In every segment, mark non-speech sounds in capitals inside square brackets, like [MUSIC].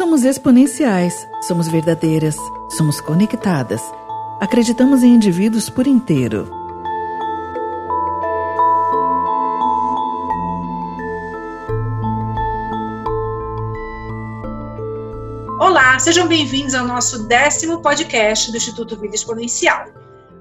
Somos exponenciais, somos verdadeiras, somos conectadas. Acreditamos em indivíduos por inteiro. Olá, sejam bem-vindos ao nosso décimo podcast do Instituto Vida Exponencial.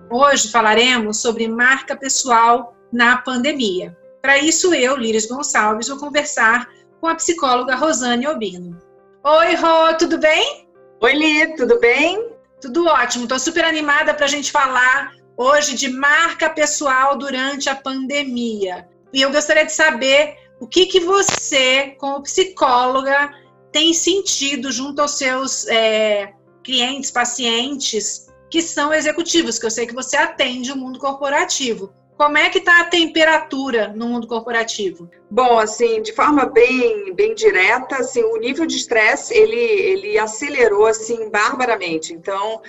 Hoje falaremos sobre marca pessoal na pandemia. Para isso, eu, Líris Gonçalves, vou conversar com a psicóloga Rosane Obino. Oi, Rô, tudo bem? Oi, Li, tudo bem? Tudo ótimo. Estou super animada para a gente falar hoje de marca pessoal durante a pandemia. E eu gostaria de saber o que, que você, como psicóloga, tem sentido junto aos seus é, clientes, pacientes que são executivos, que eu sei que você atende o mundo corporativo. Como é que está a temperatura no mundo corporativo? Bom, assim, de forma bem, bem direta, assim, o nível de estresse ele, ele acelerou assim barbaramente. Então,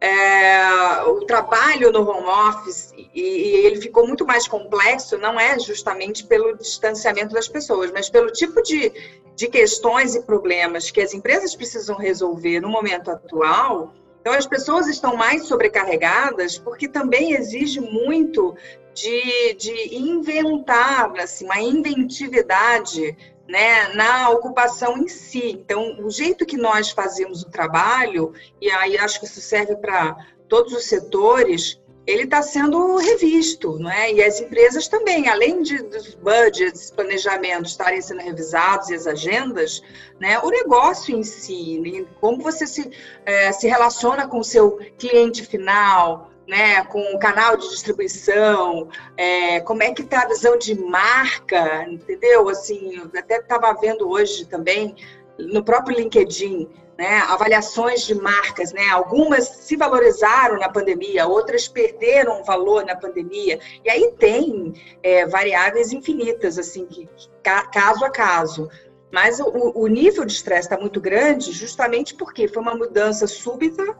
é, o trabalho no home office e, e, ele ficou muito mais complexo, não é justamente pelo distanciamento das pessoas, mas pelo tipo de, de questões e problemas que as empresas precisam resolver no momento atual. Então, as pessoas estão mais sobrecarregadas porque também exige muito de, de inventar, assim, uma inventividade né, na ocupação em si. Então, o jeito que nós fazemos o trabalho, e aí acho que isso serve para todos os setores, ele está sendo revisto, não é? E as empresas também, além de, dos budgets, planejamentos estarem sendo revisados e as agendas, né? O negócio em si, né? como você se, é, se relaciona com o seu cliente final, né, com o canal de distribuição, é, como é que está a visão de marca, entendeu? Assim, até estava vendo hoje também no próprio LinkedIn, né, avaliações de marcas, né, algumas se valorizaram na pandemia, outras perderam valor na pandemia, e aí tem é, variáveis infinitas, assim, que, caso a caso. Mas o, o nível de estresse está muito grande, justamente porque foi uma mudança súbita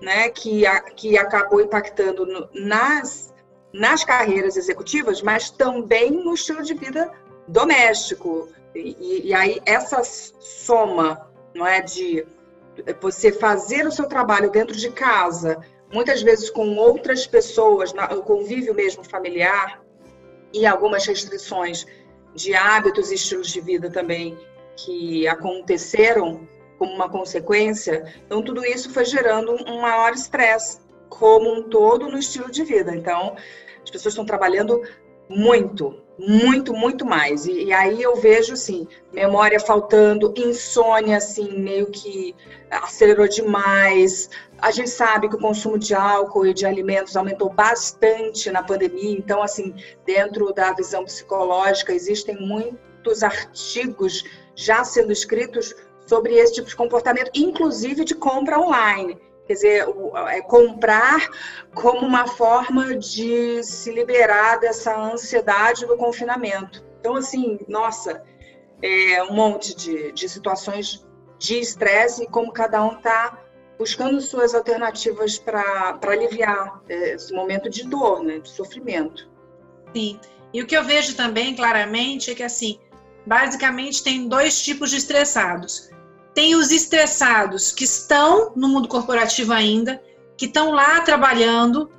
né, que, a, que acabou impactando no, nas, nas carreiras executivas, mas também no estilo de vida doméstico. E, e, aí essa soma não é, de você fazer o seu trabalho dentro de casa, muitas vezes com outras pessoas, o convívio mesmo familiar, e algumas restrições de hábitos e estilos de vida também que aconteceram como uma consequência. Então, tudo isso foi gerando um maior estresse como um todo no estilo de vida. Então, as pessoas estão trabalhando muito, muito, muito mais. E, e, aí eu vejo, assim, memória faltando, insônia, assim, meio que acelerou demais. A gente sabe que o consumo de álcool e de alimentos aumentou bastante na pandemia. Então, assim, dentro da visão psicológica, existem muitos artigos já sendo escritos sobre esse tipo de comportamento, inclusive de compra online. Quer dizer, é comprar como uma forma de se liberar dessa ansiedade do confinamento. Então, assim, nossa, é um monte de, de situações de estresse e como cada um está buscando suas alternativas para aliviar é, esse momento de dor, né, de sofrimento. Sim. E o que eu vejo também claramente é que, assim, basicamente tem dois tipos de estressados. Tem os estressados que estão no mundo corporativo ainda, que estão lá trabalhando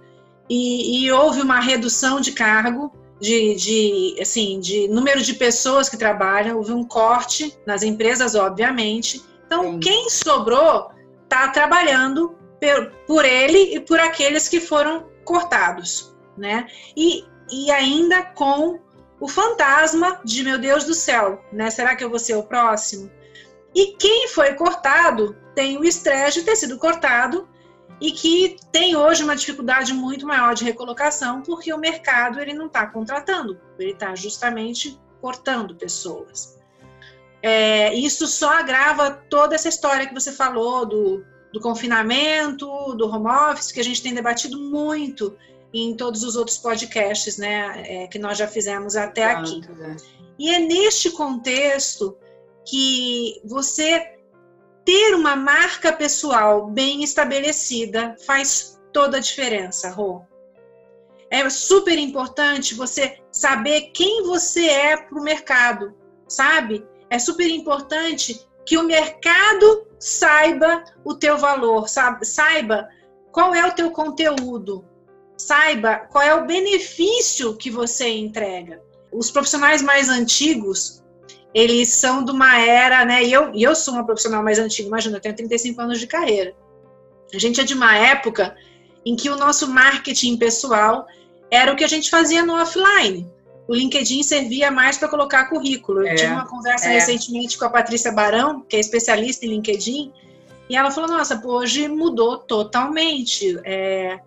e, e houve uma redução de cargo, de, de, assim, de número de pessoas que trabalham, houve um corte nas empresas, obviamente. Então, Sim. quem sobrou está trabalhando por, por ele e por aqueles que foram cortados, né? E, e ainda com o fantasma de meu Deus do céu, né? Será que eu vou ser o próximo? E quem foi cortado tem o estresse de ter sido cortado e que tem hoje uma dificuldade muito maior de recolocação porque o mercado ele não está contratando, ele está justamente cortando pessoas. É, isso só agrava toda essa história que você falou do, do confinamento, do home office, que a gente tem debatido muito em todos os outros podcasts né, é, que nós já fizemos até aqui. É. E é neste contexto que você ter uma marca pessoal bem estabelecida faz toda a diferença, Rô. É super importante você saber quem você é para o mercado, sabe? É super importante que o mercado saiba o teu valor, sabe? saiba qual é o teu conteúdo, saiba qual é o benefício que você entrega. Os profissionais mais antigos, eles são de uma era, né? E eu, e eu sou uma profissional mais antiga, imagina, eu tenho 35 anos de carreira. A gente é de uma época em que o nosso marketing pessoal era o que a gente fazia no offline. O LinkedIn servia mais para colocar currículo. Eu é, tive uma conversa é. recentemente com a Patrícia Barão, que é especialista em LinkedIn, e ela falou: Nossa, hoje mudou totalmente. É,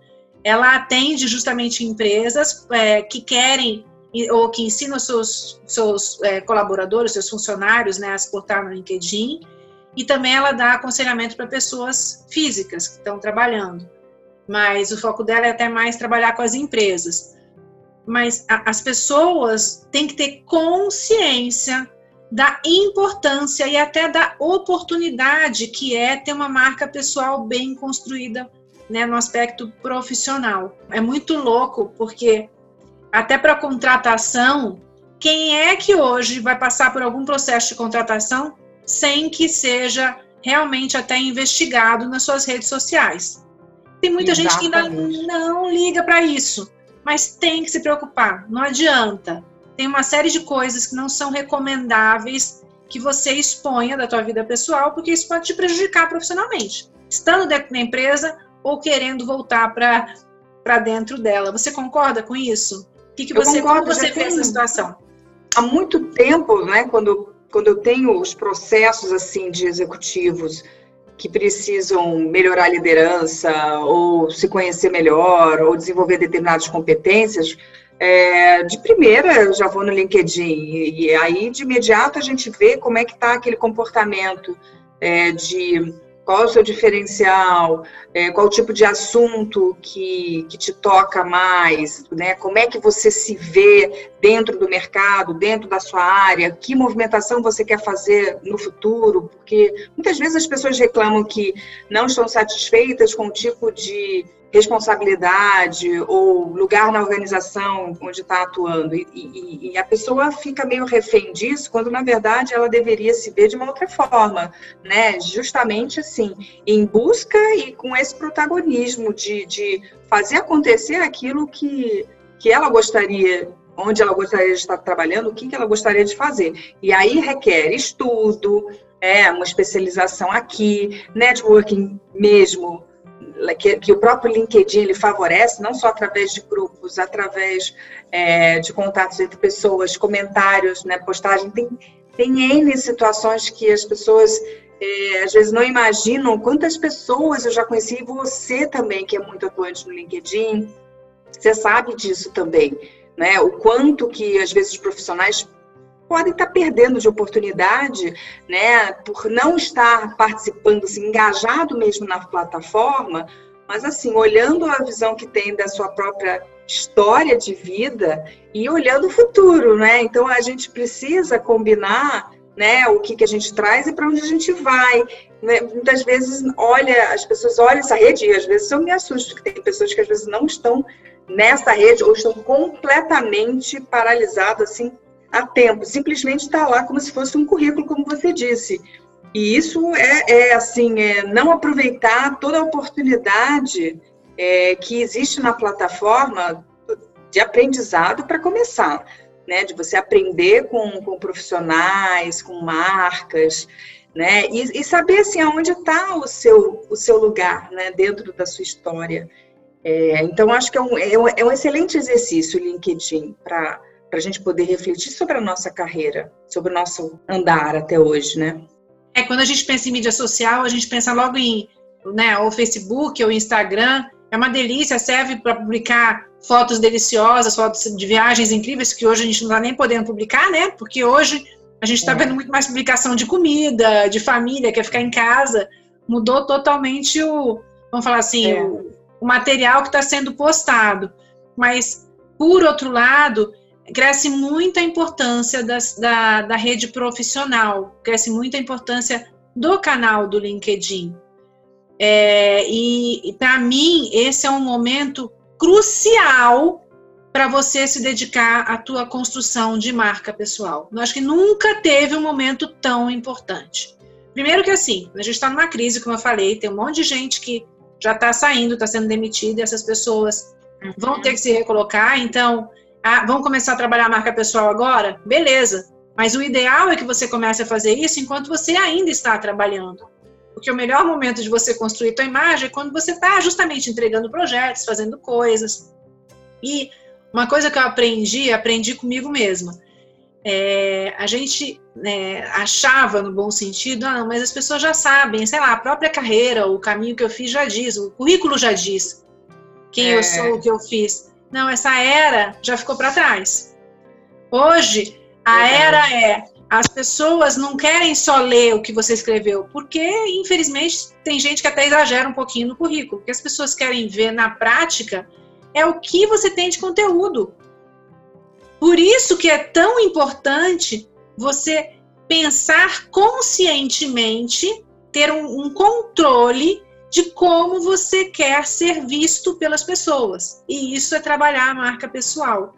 ela atende justamente empresas é, que querem ou que ensinam seus, seus é, colaboradores, seus funcionários né, a se portar no LinkedIn, e também ela dá aconselhamento para pessoas físicas que estão trabalhando. Mas o foco dela é até mais trabalhar com as empresas. Mas a, as pessoas têm que ter consciência da importância e até da oportunidade que é ter uma marca pessoal bem construída né, no aspecto profissional. É muito louco, porque até para contratação, quem é que hoje vai passar por algum processo de contratação sem que seja realmente até investigado nas suas redes sociais? Tem muita Exatamente. gente que ainda não liga para isso, mas tem que se preocupar, não adianta. Tem uma série de coisas que não são recomendáveis que você exponha da tua vida pessoal, porque isso pode te prejudicar profissionalmente, estando dentro da empresa ou querendo voltar para dentro dela. Você concorda com isso? Que, que você, concordo, como você vê essa situação? Há muito tempo, né, quando, quando eu tenho os processos assim de executivos que precisam melhorar a liderança ou se conhecer melhor ou desenvolver determinadas competências, é, de primeira eu já vou no LinkedIn e, e, aí de imediato a gente vê como é que está aquele comportamento é, de qual é o seu diferencial? É, qual o tipo de assunto que, que te toca mais? Né? Como é que você se vê dentro do mercado, dentro da sua área? Que movimentação você quer fazer no futuro? Porque muitas vezes as pessoas reclamam que não estão satisfeitas com o tipo de responsabilidade ou lugar na organização onde está atuando. E, e, e, a pessoa fica meio refém disso, quando na verdade ela deveria se ver de uma outra forma, né? Justamente assim, em busca e com esse protagonismo de, de fazer acontecer aquilo que, que ela gostaria onde ela gostaria de estar trabalhando, o que, que ela gostaria de fazer. E aí requer estudo, é, uma especialização aqui, networking mesmo, que, que, o próprio LinkedIn ele favorece, não só através de grupos, através é, de contatos entre pessoas, comentários, né, postagem, tem, tem N situações que as pessoas é, às vezes não imaginam quantas pessoas eu já conheci, e você também, que é muito atuante no LinkedIn, você sabe disso também, né? O quanto que às vezes os profissionais podem estar perdendo de oportunidade, né, por não estar participando, assim, engajado mesmo na plataforma, mas assim, olhando a visão que tem da sua própria história de vida e olhando o futuro, né? Então a gente precisa combinar, né, o que, que a gente traz e para onde a gente vai. Né? Muitas vezes olha, as pessoas olham essa rede e às vezes eu me assusto que tem pessoas que às vezes não estão nessa rede ou estão completamente paralisadas assim a tempo, simplesmente está lá como se fosse um currículo, como você disse. E isso é, é assim, é não aproveitar toda a oportunidade é, que existe na plataforma de aprendizado para começar, né? De você aprender com, com profissionais, com marcas, né? E, e saber assim aonde está o seu o seu lugar, né? Dentro da sua história. É, então acho que é um, é um, é um excelente exercício o LinkedIn para para a gente poder refletir sobre a nossa carreira, sobre o nosso andar até hoje, né? É, quando a gente pensa em mídia social, a gente pensa logo em né, ou Facebook ou Instagram. É uma delícia, serve para publicar fotos deliciosas, fotos de viagens incríveis, que hoje a gente não está nem podendo publicar, né? Porque hoje a gente está é. vendo muito mais publicação de comida, de família, quer ficar em casa. Mudou totalmente o, vamos falar assim, é. o, o material que está sendo postado. Mas, por outro lado, cresce muito a importância das, da, da rede profissional, cresce muito a importância do canal do LinkedIn. É, e, e para mim, esse é um momento crucial para você se dedicar à tua construção de marca pessoal. Eu acho que nunca teve um momento tão importante. Primeiro que assim, a gente está numa crise, como eu falei, tem um monte de gente que já está saindo, está sendo demitida, e essas pessoas uhum. vão ter que se recolocar, então, ah, vão começar a trabalhar a marca pessoal agora? Beleza. Mas o ideal é que você comece a fazer isso enquanto você ainda está trabalhando. Porque o melhor momento de você construir sua imagem é quando você está justamente entregando projetos, fazendo coisas. E uma coisa que eu aprendi, aprendi comigo mesma. É, a gente né, achava, no bom sentido, ah, não, mas as pessoas já sabem, sei lá, a própria carreira, o caminho que eu fiz já diz, o currículo já diz quem é. eu sou, o que eu fiz. Não, essa era já ficou para trás. Hoje, a era é as pessoas não querem só ler o que você escreveu, porque, infelizmente, tem gente que até exagera um pouquinho no currículo. O que as pessoas querem ver na prática é o que você tem de conteúdo. Por isso que é tão importante você pensar conscientemente, ter um, um controle de como você quer ser visto pelas pessoas. E isso é trabalhar a marca pessoal.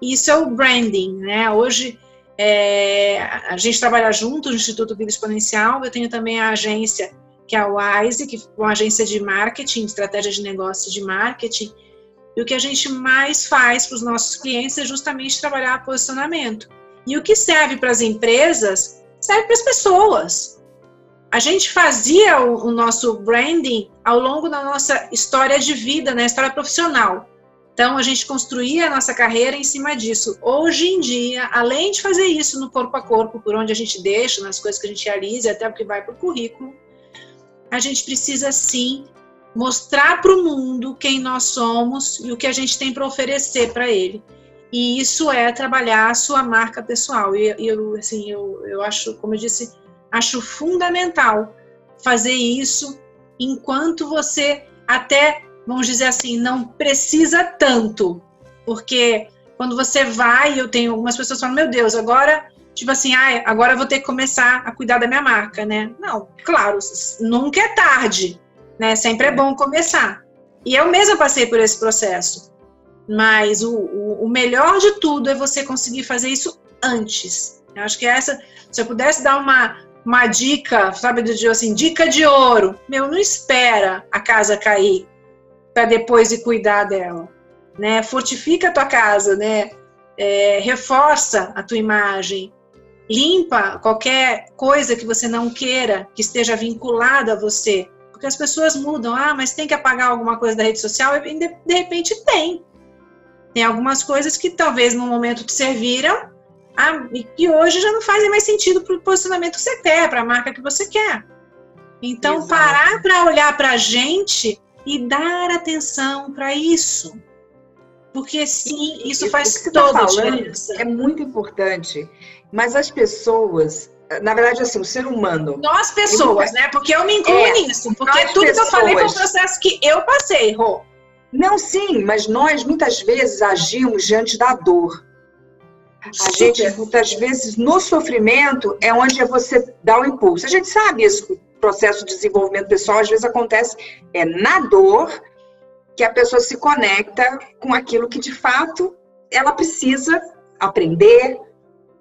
Isso é o branding, né? Hoje é, a gente trabalha junto no Instituto Vida Exponencial. Eu tenho também a agência que é a Wise, que é uma agência de marketing, estratégia de negócio de marketing. E o que a gente mais faz para os nossos clientes é justamente trabalhar posicionamento. E o que serve para as empresas serve para as pessoas. A gente fazia o, o, nosso branding ao longo da nossa história de vida, né, história profissional. Então, a gente construía a nossa carreira em cima disso. Hoje em dia, além de fazer isso no corpo a corpo, por onde a gente deixa, nas coisas que a gente realiza, até porque vai para o currículo, a gente precisa sim mostrar para o mundo quem nós somos e o que a gente tem para oferecer para ele. E isso é trabalhar a sua marca pessoal. E eu, assim, eu, eu acho, como eu disse, acho fundamental fazer isso enquanto você até vamos dizer assim, não precisa tanto. Porque quando você vai, eu tenho algumas pessoas falando, meu Deus, agora, tipo assim, ah, agora vou ter que começar a cuidar da minha marca, né? Não, claro, nunca é tarde, né? Sempre é bom começar. E eu mesma passei por esse processo. Mas o, o, o melhor de tudo é você conseguir fazer isso antes. Eu acho que essa, se eu pudesse dar uma, uma dica, sabe, de assim, dica de ouro, meu, não espera a casa cair para depois ir cuidar dela, né? Fortifica a tua casa, né? É, reforça a tua imagem, limpa qualquer coisa que você não queira que esteja vinculada a você, porque as pessoas mudam. Ah, mas tem que apagar alguma coisa da rede social? E de, de repente tem. Tem algumas coisas que talvez no momento te serviram ah, e que hoje já não fazem mais sentido para o posicionamento que você quer, para a marca que você quer. Então, Exato. parar para olhar para a gente e dar atenção para isso. Porque sim, isso faz toda tá a diferença. É muito importante. Mas as pessoas, na verdade, assim, o ser humano. Nós pessoas, né? Porque eu me incluo é, nisso. Porque tudo pessoas... que eu falei foi um processo que eu passei, Rô. Não, sim, mas nós muitas vezes agimos diante da dor. A gente, muitas vezes, no sofrimento, é onde você dá o impulso. A gente sabe isso processo de desenvolvimento pessoal, às vezes acontece é na dor que a pessoa se conecta com aquilo que de fato ela precisa aprender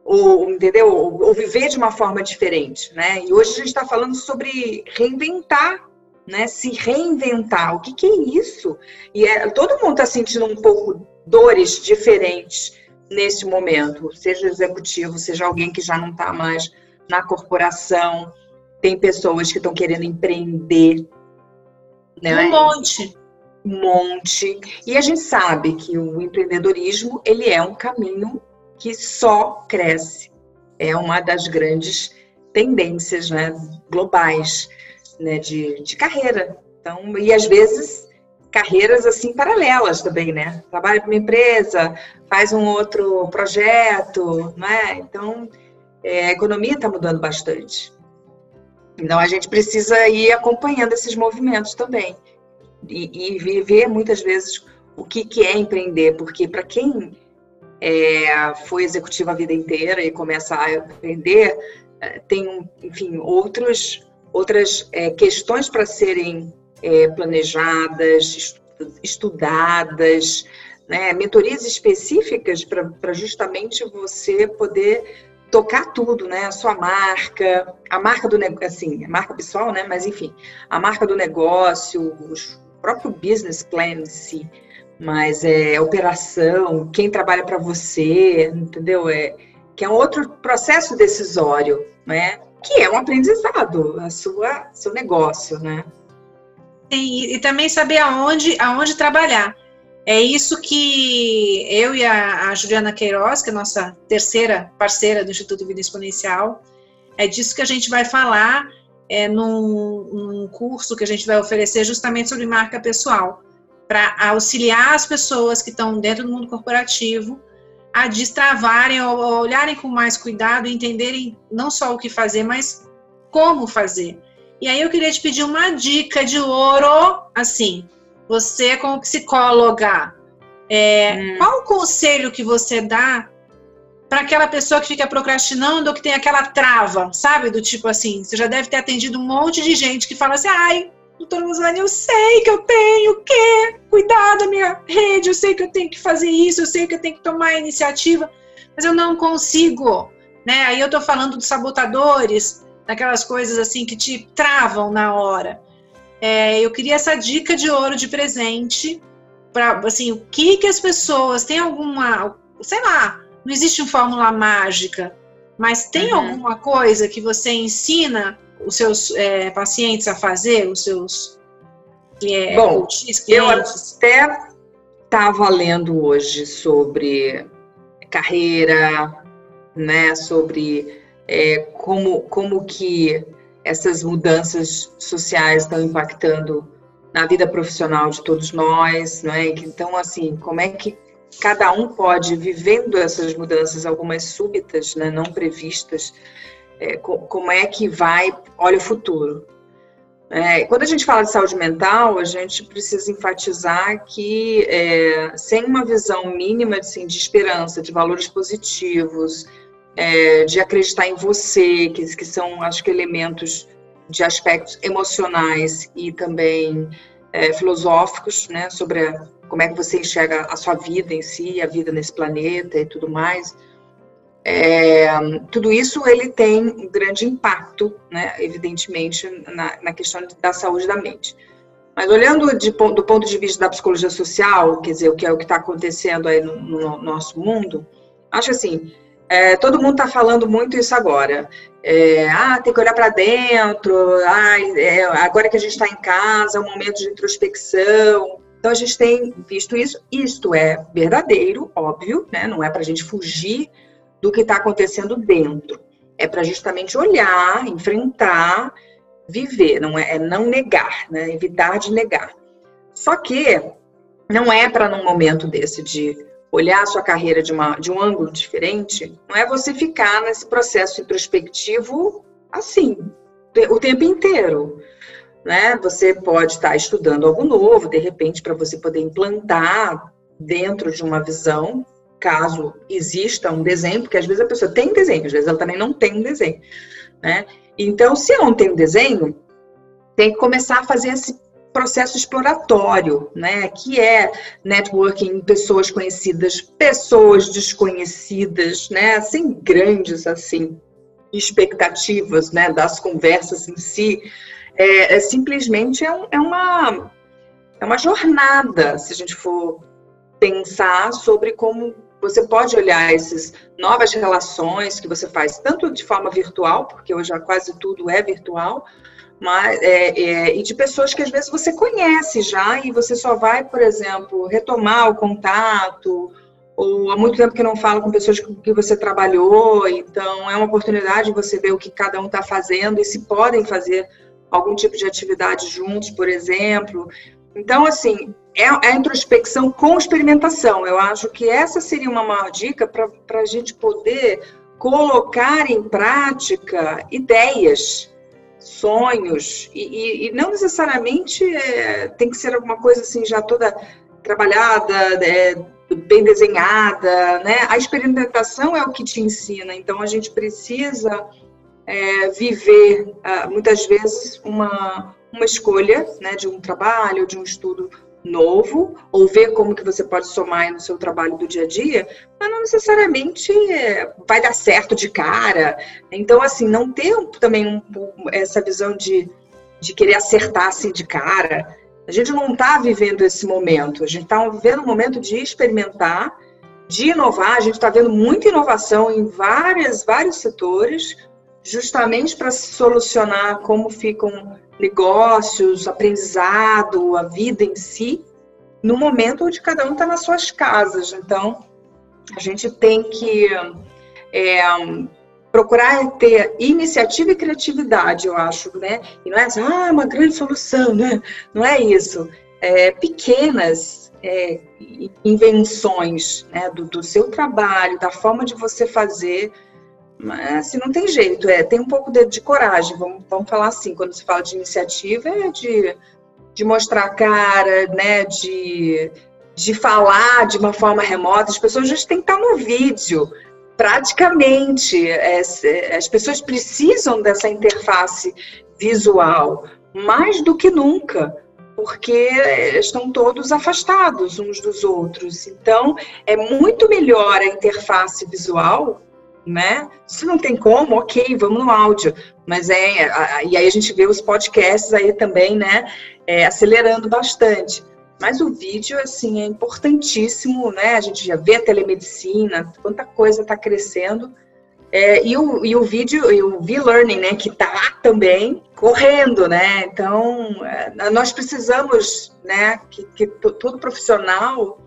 ou entendeu ou, ou viver de uma forma diferente, né? E hoje a gente está falando sobre reinventar, né? Se reinventar. O que, que é isso? E é, todo mundo está sentindo um pouco dores diferentes nesse momento, seja executivo, seja alguém que já não está mais na corporação tem pessoas que estão querendo empreender. Né? Um monte. Um monte. E a gente sabe que o empreendedorismo ele é um caminho que só cresce. É uma das grandes tendências né, globais né, de, de carreira. Então, e às vezes carreiras assim paralelas também, né? Trabalha para uma empresa, faz um outro projeto, não é? Então, é, a economia está mudando bastante. Então a gente precisa ir acompanhando esses movimentos também e, e ver muitas vezes o que, que é empreender, porque para quem é, foi executivo a vida inteira e começa a empreender, é, tem, enfim, outros, outras é, questões para serem é, planejadas, estudadas, né? mentorias específicas para justamente você poder tocar tudo, né? A sua marca, a marca do negócio, assim, a marca pessoal, né? Mas enfim, a marca do negócio, o próprio business plan em si, mas é operação, quem trabalha para você, entendeu? É que é um outro processo decisório, né? Que é um aprendizado, a sua seu negócio, né? E, também saber aonde aonde trabalhar. É isso que eu e a, a, Juliana Queiroz, que é a nossa terceira parceira do Instituto Vida Exponencial, é disso que a gente vai falar é, num, num curso que a gente vai oferecer justamente sobre marca pessoal, para auxiliar as pessoas que estão dentro do mundo corporativo a destravarem ou olharem com mais cuidado e entenderem não só o que fazer, mas como fazer. E aí eu queria te pedir uma dica de ouro, assim, você, como psicóloga, é, hum. qual o conselho que você dá para aquela pessoa que fica procrastinando ou que tem aquela trava, sabe? Do tipo assim, você já deve ter atendido um monte de gente que fala assim, ai, doutora Rosane, eu sei que eu tenho o quê? Cuidar da minha rede, eu sei que eu tenho que fazer isso, eu sei que eu tenho que tomar a iniciativa, mas eu não consigo, né? Aí eu tô falando dos sabotadores, daquelas coisas assim que te travam na hora. É, eu queria essa dica de ouro de presente para assim, o que que as pessoas têm alguma, sei lá, não existe uma fórmula mágica, mas tem uhum. alguma coisa que você ensina os seus é, pacientes a fazer, os seus é, Bom, clientes? Eu até estava lendo hoje sobre carreira, né, sobre é, como, como que essas mudanças sociais estão impactando na vida profissional de todos nós, né? Então, assim, como é que cada um pode, vivendo essas mudanças, algumas súbitas, né, não previstas, é, como é que vai, olha o futuro. É, quando a gente fala de saúde mental, a gente precisa enfatizar que é, sem uma visão mínima assim, de esperança, de valores positivos, é, de acreditar em você, que, que são, acho que, elementos de aspectos emocionais e também é, filosóficos, né, sobre a, como é que você enxerga a sua vida em si, a vida nesse planeta e tudo mais. É, tudo isso ele tem um grande impacto, né, evidentemente, na, na questão da saúde da mente. Mas olhando de, do ponto de vista da psicologia social, quer dizer, o que é o que está acontecendo aí no, no nosso mundo, acho assim, é, todo mundo está falando muito isso agora. É, ah, tem que olhar para dentro. Ah, é, agora que a gente está em casa, é um momento de introspecção. Então a gente tem visto isso. Isto é verdadeiro, óbvio, né? Não é para a gente fugir do que está acontecendo dentro. É para justamente olhar, enfrentar, viver. Não é, é não negar, né? Evitar de negar. Só que não é para num momento desse de olhar a sua carreira de, uma, de um ângulo diferente, não é você ficar nesse processo introspectivo assim, o tempo inteiro. Né? Você pode estar estudando algo novo, de repente, para você poder implantar dentro de uma visão, caso exista um desenho, porque às vezes a pessoa tem desenho, às vezes ela também não tem um desenho. Né? Então, se não tem um desenho, tem que começar a fazer esse processo exploratório, né? Que é networking, pessoas conhecidas, pessoas desconhecidas, né? Sem grandes assim expectativas, né? Das conversas em si, é, é simplesmente é, um, é uma é uma jornada, se a gente for pensar sobre como você pode olhar essas novas relações que você faz, tanto de forma virtual, porque hoje quase tudo é virtual, mas, é, é, e de pessoas que às vezes você conhece já e você só vai, por exemplo, retomar o contato, ou há muito tempo que não fala com pessoas com que você trabalhou, então é uma oportunidade de você ver o que cada um está fazendo e se podem fazer algum tipo de atividade juntos, por exemplo. Então, assim, é, é a introspecção com experimentação. Eu acho que essa seria uma maior dica para a gente poder colocar em prática ideias sonhos, e, e, e não necessariamente é, tem que ser alguma coisa assim já toda trabalhada, é, bem desenhada, né? A experimentação é o que te ensina, então a gente precisa é, viver ah, muitas vezes uma, uma escolha né, de um trabalho, de um estudo novo ou ver como que você pode somar no seu trabalho do dia a dia, mas não necessariamente vai dar certo de cara. Então, assim, não ter também um, essa visão de, de querer acertar assim de cara. A gente não está vivendo esse momento, a gente está vivendo um momento de experimentar, de inovar, a gente está vendo muita inovação em várias, vários setores, justamente para solucionar como ficam negócios, aprendizado, a vida em si, no momento onde cada um está nas suas casas. Então, a gente tem que é, procurar ter iniciativa e criatividade, eu acho, né? E não é assim, ah, uma grande solução, né? Não é isso. É, pequenas é, invenções né, do, do seu trabalho, da forma de você fazer, mas assim, não tem jeito, é, tem um pouco de, de coragem, vamos, vamos falar assim, quando se fala de iniciativa, é de, de mostrar a cara, né, de, de falar de uma forma remota, as pessoas já têm que estar no vídeo, praticamente, é, as pessoas precisam dessa interface visual, mais do que nunca, porque estão todos afastados uns dos outros. Então, é muito melhor a interface visual né? Se não tem como, ok, vamos no áudio. Mas é, a, e aí a gente vê os podcasts aí também, né? É, acelerando bastante. Mas o vídeo, assim, é importantíssimo, né? A gente já vê a telemedicina, quanta coisa está crescendo. É, e, o, e o vídeo, e o V-Learning, né, que está também correndo, né? Então, é, nós precisamos, né, que, que todo profissional,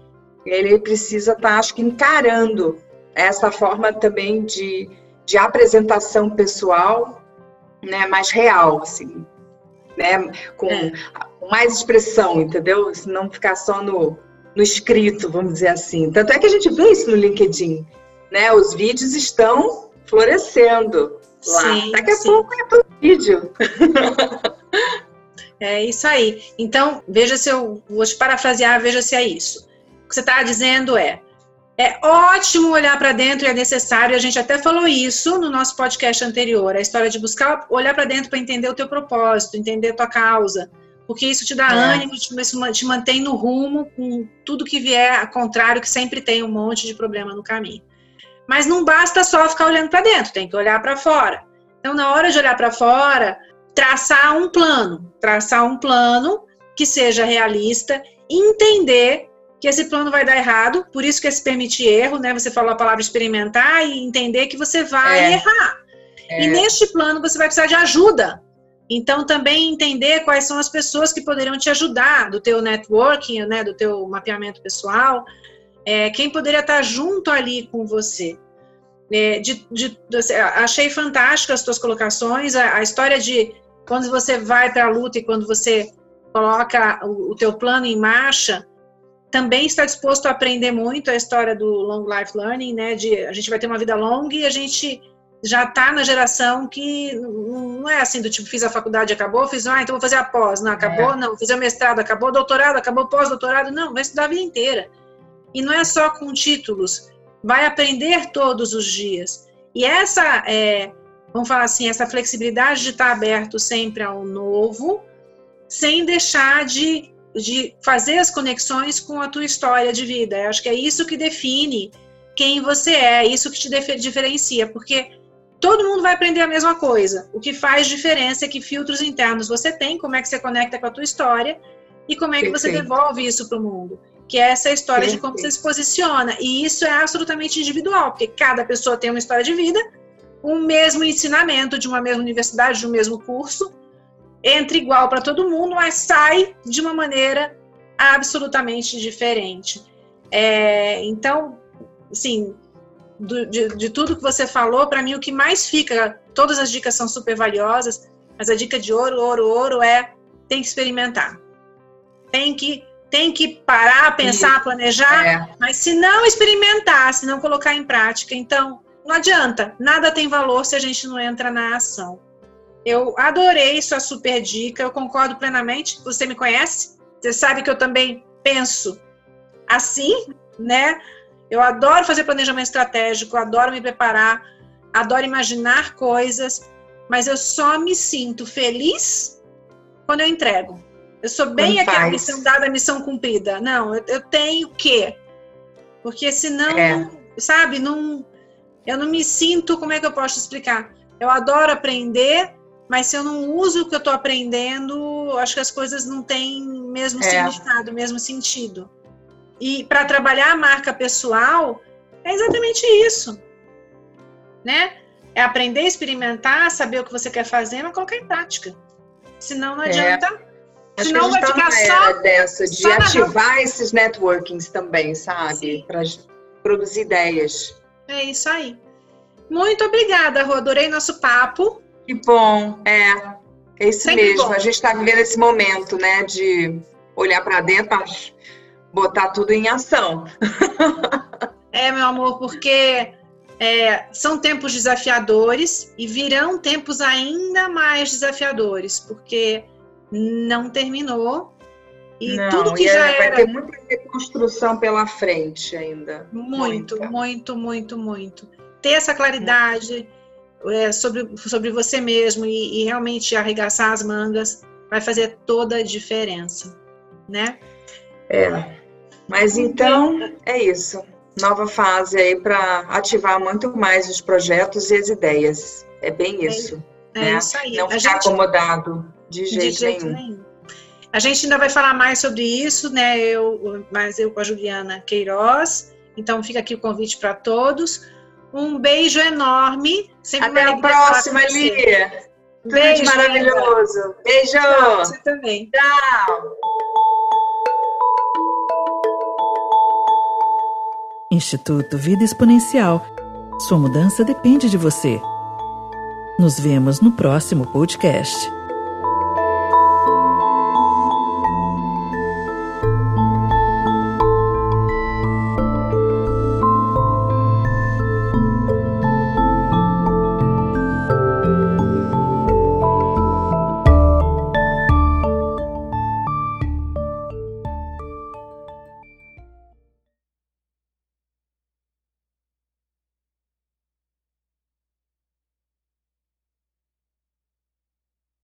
ele precisa estar, tá, acho que, encarando essa forma também de, de apresentação pessoal, né, mais real, assim, né, com é. mais expressão, entendeu? Se não ficar só no, no escrito, vamos dizer assim. Tanto é que a gente vê isso no LinkedIn, né? Os vídeos estão florescendo lá. Sim, Daqui a sim. pouco é todo vídeo. [LAUGHS] É isso aí. Então, veja se eu vou te parafrasear, veja se é isso. O que você está dizendo é: é ótimo olhar para dentro e é necessário, a gente até falou isso no nosso podcast anterior, a história de buscar olhar para dentro para entender o teu propósito, entender a tua causa, porque isso te dá é. ânimo, te, te mantém no rumo com tudo que vier a contrário, que sempre tem um monte de problema no caminho. Mas não basta só ficar olhando para dentro, tem que olhar para fora. Então, na hora de olhar para fora, traçar um plano, traçar um plano que seja realista, entender que esse plano vai dar errado, por isso que é se permitir erro, né? Você falou a palavra experimentar e entender que você vai é. errar. É. E neste plano você vai precisar de ajuda. Então também entender quais são as pessoas que poderiam te ajudar do teu networking, né, do teu mapeamento pessoal, é, quem poderia estar junto ali com você. É, de, de, de, achei fantásticas as tuas colocações, a, a história de quando você vai para a luta e quando você coloca o, o teu plano em marcha, também está disposto a aprender muito a história do long life learning, né? De a gente vai ter uma vida longa e a gente já está na geração que não é assim do tipo fiz a faculdade acabou, fiz ah então vou fazer a pós, não acabou, é. não fiz o mestrado acabou, doutorado acabou, pós-doutorado. Não, vai estudar a vida inteira. E não é só com títulos, vai aprender todos os dias. E essa é, vamos falar assim essa flexibilidade de estar aberto sempre ao novo, sem deixar de de fazer as conexões com a tua história de vida. Eu acho que é isso que define quem você é, isso que te diferencia, porque todo mundo vai aprender a mesma coisa. O que faz diferença é que filtros internos você tem, como é que você conecta com a tua história e como é que você devolve isso para o mundo. Que é essa história de como você se posiciona. E isso é absolutamente individual, porque cada pessoa tem uma história de vida, um mesmo ensinamento de uma mesma universidade, de um mesmo curso, entra igual para todo mundo, mas sai de uma maneira absolutamente diferente. É, então, assim, do, de, de, tudo que você falou, para mim o que mais fica, todas as dicas são super valiosas, mas a dica de ouro, ouro, ouro é tem que experimentar. Tem que tem que parar, pensar, planejar, é. mas se não experimentar, se não colocar em prática, então não adianta. Nada tem valor se a gente não entra na ação. Eu adorei sua super dica, eu concordo plenamente. Você me conhece, você sabe que eu também penso assim, né? Eu adoro fazer planejamento estratégico, adoro me preparar, adoro imaginar coisas, mas eu só me sinto feliz quando eu entrego. Eu sou bem Quando aquela faz. missão dada, missão cumprida. Não, eu, eu tenho o quê? Porque senão, é. sabe, não, eu não me sinto, como é que eu posso explicar? Eu adoro aprender, mas se eu não uso o que eu estou aprendendo, acho que as coisas não têm mesmo é. significado, mesmo sentido. E para trabalhar a marca pessoal, é exatamente isso. Né? É aprender, experimentar, saber o que você quer fazer, mas colocar em prática. Senão não é. adianta. É. Senão vai tá ficar só dessa de ativar esses networkings também, sabe? Para produzir ideias. É isso aí. Muito obrigada, Rô. Adorei nosso papo. Que bom. É, é isso Sempre mesmo. Bom. A gente está vivendo esse momento, né, de olhar para dentro para botar tudo em ação. [LAUGHS] é, meu amor, porque é, são tempos desafiadores e virão tempos ainda mais desafiadores, porque não terminou. E não, tudo que e já vai era. Vai ter muita reconstrução pela frente ainda. Muito, Muita. muito, muito, muito. Ter essa claridade é, sobre, sobre você mesmo e, e realmente arregaçar as mangas vai fazer toda a diferença, né? É. Mas então é isso. Nova fase aí para ativar muito mais os projetos e as ideias. É bem é isso. É, né? isso aí. Não a ficar gente, acomodado de jeito, de jeito nenhum. nenhum. A gente ainda vai falar mais sobre isso, né? Eu, mas eu com a Juliana Queiroz. Então fica aqui o convite para todos. Um beijo enorme. Sempre Até a próxima, Lia. Beijo maravilhoso. Beijo. Tchau, você também. Tchau. Instituto Vida Exponencial. Sua mudança depende de você. Nos vemos no próximo podcast.